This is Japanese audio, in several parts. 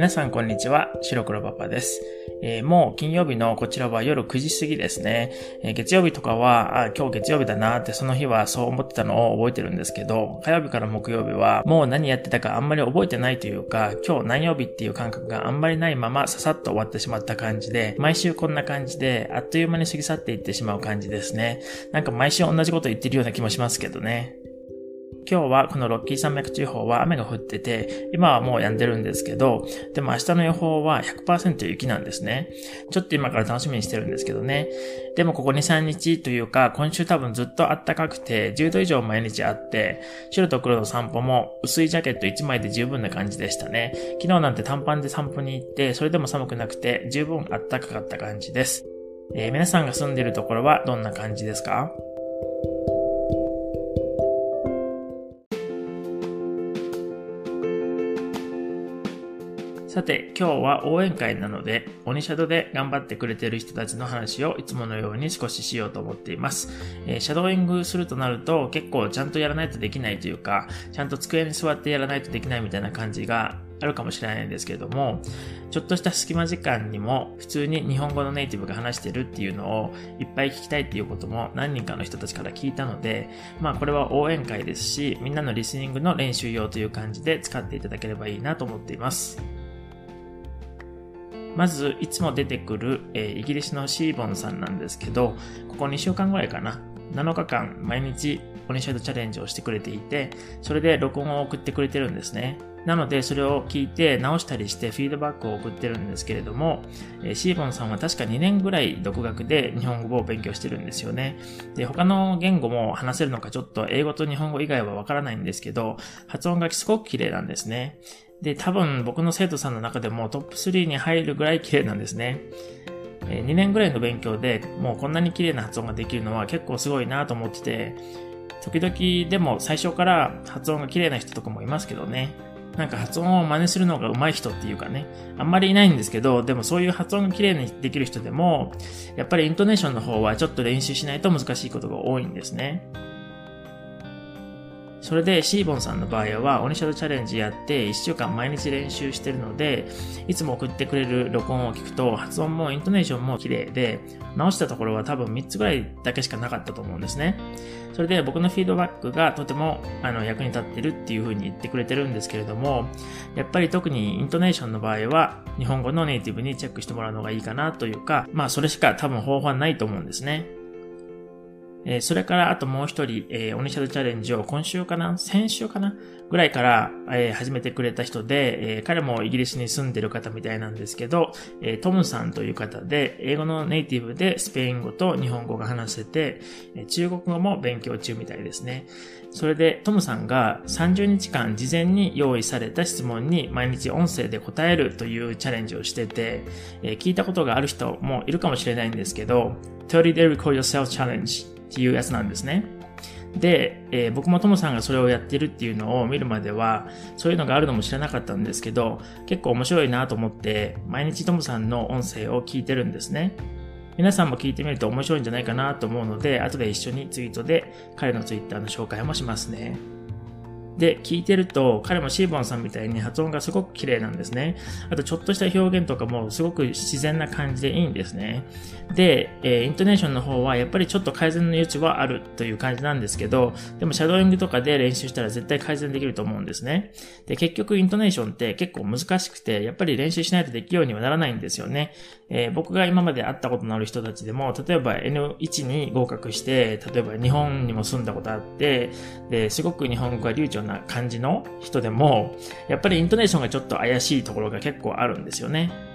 皆さんこんにちは、白黒パパです。えー、もう金曜日のこちらは夜9時過ぎですね。えー、月曜日とかは、あ、今日月曜日だなってその日はそう思ってたのを覚えてるんですけど、火曜日から木曜日はもう何やってたかあんまり覚えてないというか、今日何曜日っていう感覚があんまりないままささっと終わってしまった感じで、毎週こんな感じで、あっという間に過ぎ去っていってしまう感じですね。なんか毎週同じこと言ってるような気もしますけどね。今日はこのロッキー山脈地方は雨が降ってて、今はもう止んでるんですけど、でも明日の予報は100%雪なんですね。ちょっと今から楽しみにしてるんですけどね。でもここ2、3日というか、今週多分ずっと暖かくて、10度以上毎日あって、白と黒の散歩も薄いジャケット1枚で十分な感じでしたね。昨日なんて短パンで散歩に行って、それでも寒くなくて、十分暖かかった感じです。えー、皆さんが住んでいるところはどんな感じですか？さて、今日は応援会なので、鬼シャドウで頑張ってくれてる人たちの話をいつものように少ししようと思っています。えー、シャドーイングするとなると結構ちゃんとやらないとできないというか、ちゃんと机に座ってやらないとできないみたいな感じがあるかもしれないんですけれども、ちょっとした隙間時間にも普通に日本語のネイティブが話してるっていうのをいっぱい聞きたいっていうことも何人かの人たちから聞いたので、まあこれは応援会ですし、みんなのリスニングの練習用という感じで使っていただければいいなと思っています。まず、いつも出てくる、えー、イギリスのシーボンさんなんですけど、ここ2週間ぐらいかな。7日間毎日オニシャイドチャレンジをしてくれていて、それで録音を送ってくれてるんですね。なので、それを聞いて直したりしてフィードバックを送ってるんですけれども、えー、シーボンさんは確か2年ぐらい独学で日本語を勉強してるんですよね。で、他の言語も話せるのかちょっと英語と日本語以外はわからないんですけど、発音がすごく綺麗なんですね。で、多分僕の生徒さんの中でもトップ3に入るぐらい綺麗なんですね。2年ぐらいの勉強でもうこんなに綺麗な発音ができるのは結構すごいなと思ってて、時々でも最初から発音が綺麗な人とかもいますけどね。なんか発音を真似するのが上手い人っていうかね、あんまりいないんですけど、でもそういう発音が綺麗にできる人でも、やっぱりイントネーションの方はちょっと練習しないと難しいことが多いんですね。それでシーボンさんの場合は、オニシャドチャレンジやって1週間毎日練習してるので、いつも送ってくれる録音を聞くと、発音もイントネーションも綺麗で、直したところは多分3つぐらいだけしかなかったと思うんですね。それで僕のフィードバックがとてもあの役に立ってるっていう風に言ってくれてるんですけれども、やっぱり特にイントネーションの場合は、日本語のネイティブにチェックしてもらうのがいいかなというか、まあそれしか多分方法はないと思うんですね。えー、それからあともう一人、えー、オニシャルチャレンジを今週かな先週かなぐらいから、えー、始めてくれた人で、えー、彼もイギリスに住んでる方みたいなんですけど、えー、トムさんという方で、英語のネイティブでスペイン語と日本語が話せて、えー、中国語も勉強中みたいですね。それでトムさんが30日間事前に用意された質問に毎日音声で答えるというチャレンジをしてて、えー、聞いたことがある人もいるかもしれないんですけど、30 day record yourself challenge っていうやつなんですね。で、えー、僕もともさんがそれをやってるっていうのを見るまでは、そういうのがあるのも知らなかったんですけど、結構面白いなと思って、毎日ともさんの音声を聞いてるんですね。皆さんも聞いてみると面白いんじゃないかなと思うので、後で一緒にツイートで彼のツイッターの紹介もしますね。で、聞いてると、彼もシーボンさんみたいに発音がすごく綺麗なんですね。あと、ちょっとした表現とかもすごく自然な感じでいいんですね。で、えー、イントネーションの方はやっぱりちょっと改善の余地はあるという感じなんですけど、でもシャドーイングとかで練習したら絶対改善できると思うんですね。で、結局イントネーションって結構難しくて、やっぱり練習しないとできるようにはならないんですよね。えー、僕が今まで会ったことのある人たちでも、例えば N1 に合格して、例えば日本にも住んだことあって、で、すごく日本語が流暢な感じの人でも、やっぱりイントネーションがちょっと怪しいところが結構あるんですよね。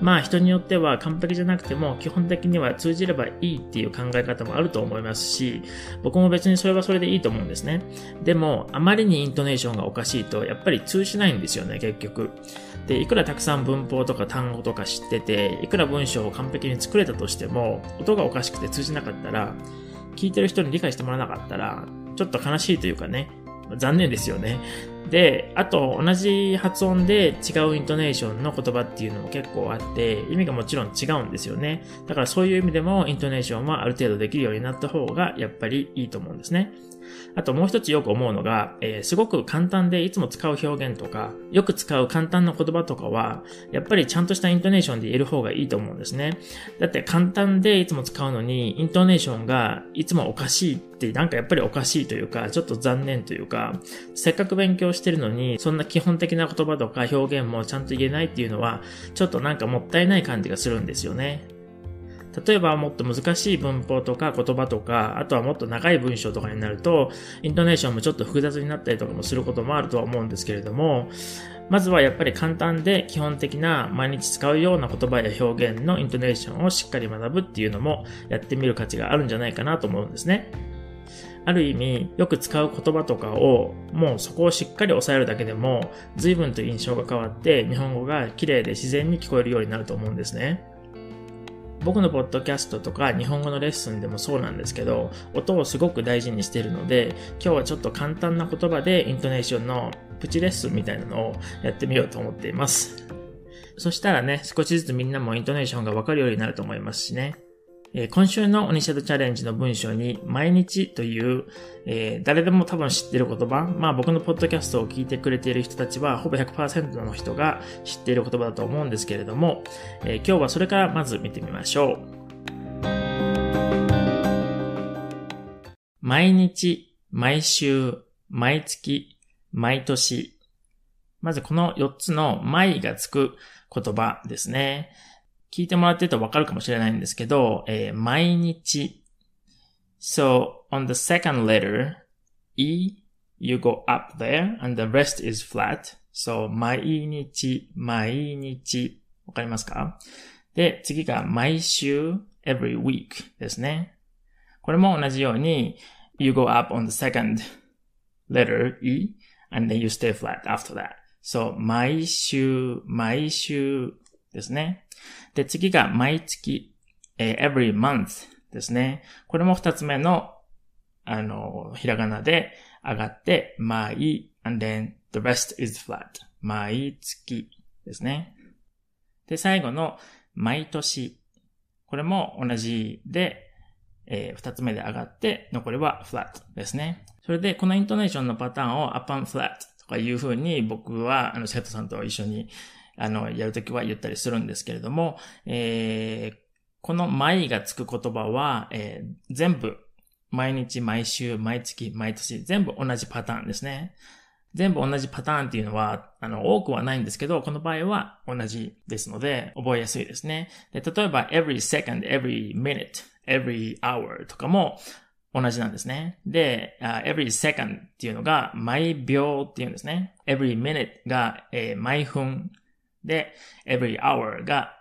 まあ人によっては完璧じゃなくても基本的には通じればいいっていう考え方もあると思いますし、僕も別にそれはそれでいいと思うんですね。でも、あまりにイントネーションがおかしいと、やっぱり通じないんですよね、結局。で、いくらたくさん文法とか単語とか知ってて、いくら文章を完璧に作れたとしても、音がおかしくて通じなかったら、聞いてる人に理解してもらわなかったら、ちょっと悲しいというかね、残念ですよね。で、あと同じ発音で違うイントネーションの言葉っていうのも結構あって、意味がもちろん違うんですよね。だからそういう意味でもイントネーションはある程度できるようになった方がやっぱりいいと思うんですね。あともう一つよく思うのが、えー、すごく簡単でいつも使う表現とか、よく使う簡単な言葉とかは、やっぱりちゃんとしたイントネーションで言える方がいいと思うんですね。だって簡単でいつも使うのに、イントネーションがいつもおかしいってなんかやっぱりおかしいというか、ちょっと残念というか、せっかく勉強してるのに、そんな基本的な言葉とか表現もちゃんと言えないっていうのは、ちょっとなんかもったいない感じがするんですよね。例えばもっと難しい文法とか言葉とか、あとはもっと長い文章とかになると、イントネーションもちょっと複雑になったりとかもすることもあるとは思うんですけれども、まずはやっぱり簡単で基本的な毎日使うような言葉や表現のイントネーションをしっかり学ぶっていうのもやってみる価値があるんじゃないかなと思うんですね。ある意味、よく使う言葉とかを、もうそこをしっかり抑えるだけでも、随分と印象が変わって、日本語が綺麗で自然に聞こえるようになると思うんですね。僕のポッドキャストとか日本語のレッスンでもそうなんですけど、音をすごく大事にしているので、今日はちょっと簡単な言葉でイントネーションのプチレッスンみたいなのをやってみようと思っています。そしたらね、少しずつみんなもイントネーションがわかるようになると思いますしね。え、今週のオニシャドチャレンジの文章に、毎日という、えー、誰でも多分知ってる言葉、まあ僕のポッドキャストを聞いてくれている人たちは、ほぼ100%の人が知っている言葉だと思うんですけれども、えー、今日はそれからまず見てみましょう。毎日、毎週、毎月、毎年。まずこの4つの毎がつく言葉ですね。聞いてもらってるとわかるかもしれないんですけど、えー、毎日。So, on the second letter, E, you go up there, and the rest is flat. So, 毎日、毎日。わかりますかで、次が毎週、every week ですね。これも同じように、you go up on the second letter, E, and then you stay flat after that. So, 毎週、毎週ですね。で、次が毎月、えー、every month ですね。これも二つ目の、あの、ひらがなで上がって、毎、and then the rest is flat. 毎月ですね。で、最後の毎年。これも同じで、えー、二つ目で上がって、残りは flat ですね。それで、このイントネーションのパターンを upon flat とかいう風に僕は、あの、生徒さんと一緒にあの、やるときは言ったりするんですけれども、えー、この毎がつく言葉は、えー、全部、毎日、毎週、毎月、毎年、全部同じパターンですね。全部同じパターンっていうのは、あの、多くはないんですけど、この場合は同じですので、覚えやすいですね。で例えば、every second, every minute, every hour とかも同じなんですね。で、uh, every second っていうのが、毎秒っていうんですね。every minute が、えー、毎分で、every hour が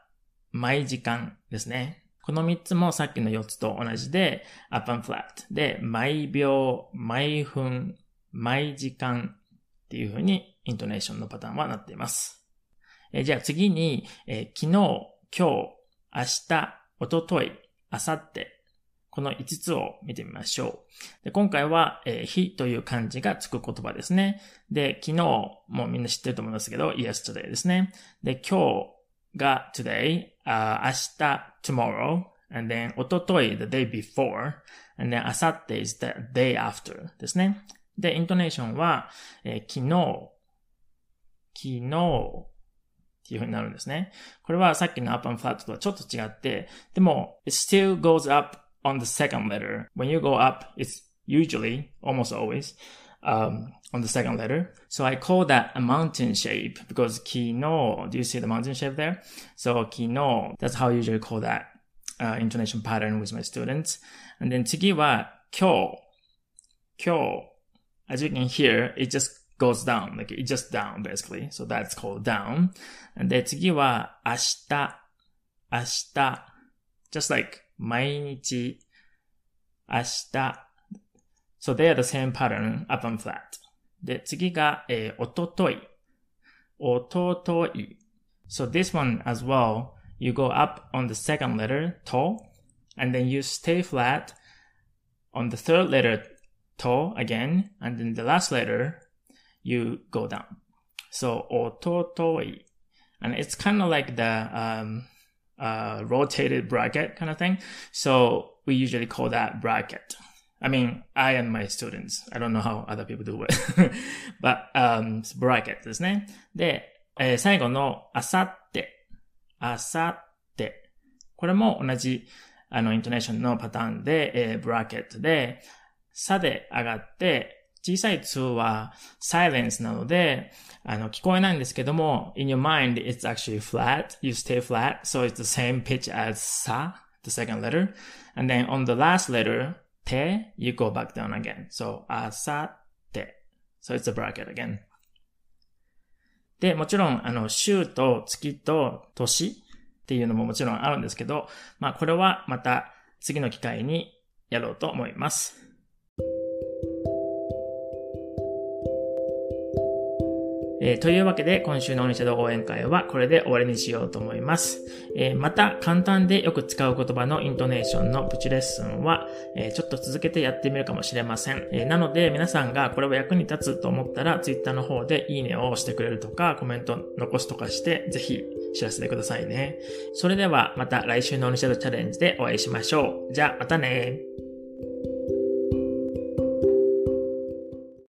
毎時間ですね。この3つもさっきの4つと同じで、up and flat で、毎秒、毎分、毎時間っていう風にイントネーションのパターンはなっています。えじゃあ次に、え昨日、今日、明日、おととい、明後日、この5つを見てみましょう。で今回は、えー、日という漢字がつく言葉ですね。で、昨日もみんな知ってると思いますけど、yesterday ですね。で、今日が today、uh, 明日 tomorrow, and then おととい the day before, and then 明後日 is the day after ですね。で、イントネーションは、えー、昨日、昨日、っていう風になるんですね。これはさっきの up and flat とはちょっと違って、でも、it still goes up on the second letter. When you go up, it's usually, almost always, um, on the second letter. So I call that a mountain shape because kino, do you see the mountain shape there? So kino, that's how I usually call that uh, intonation pattern with my students. And then tsugi wa kyo. Kyo. As you can hear, it just goes down, like it just down basically. So that's called down. And then tsugi wa ashita. Ashita. Just like 毎日、明日。So they are the same pattern up and flat. で、次が、えー、おととい。おととい。So this one as well, you go up on the second letter, to, and then you stay flat on the third letter, to again, and then the last letter, you go down. So, おととい. And it's kind of like the, um, uh, rotated bracket kind of thing. So we usually call that bracket I mean, I and my students. I don't know how other people do it. But, um, bracket ですね。で、えー、最後のあさって、あさって。これも同じ、あの、イントネーションのパターンで、えー、ブラケットで、さで上がって、 小さい2は silence なので、あの、聞こえないんですけども、in your mind, it's actually flat. You stay flat. So it's the same pitch as sa, the second letter. And then on the last letter, te, you go back down again. So, あさて。So it's a bracket again. で、もちろん、あの、週と月と年っていうのももちろんあるんですけど、まあ、これはまた次の機会にやろうと思います。えー、というわけで、今週のオニシャド応援会はこれで終わりにしようと思います。えー、また、簡単でよく使う言葉のイントネーションのプチレッスンは、えー、ちょっと続けてやってみるかもしれません。えなので、皆さんがこれは役に立つと思ったら、ツイッターの方でいいねを押してくれるとか、コメント残すとかして、ぜひ知らせてくださいね。それでは、また来週のオニシャドチャレンジでお会いしましょう。じゃあ、またね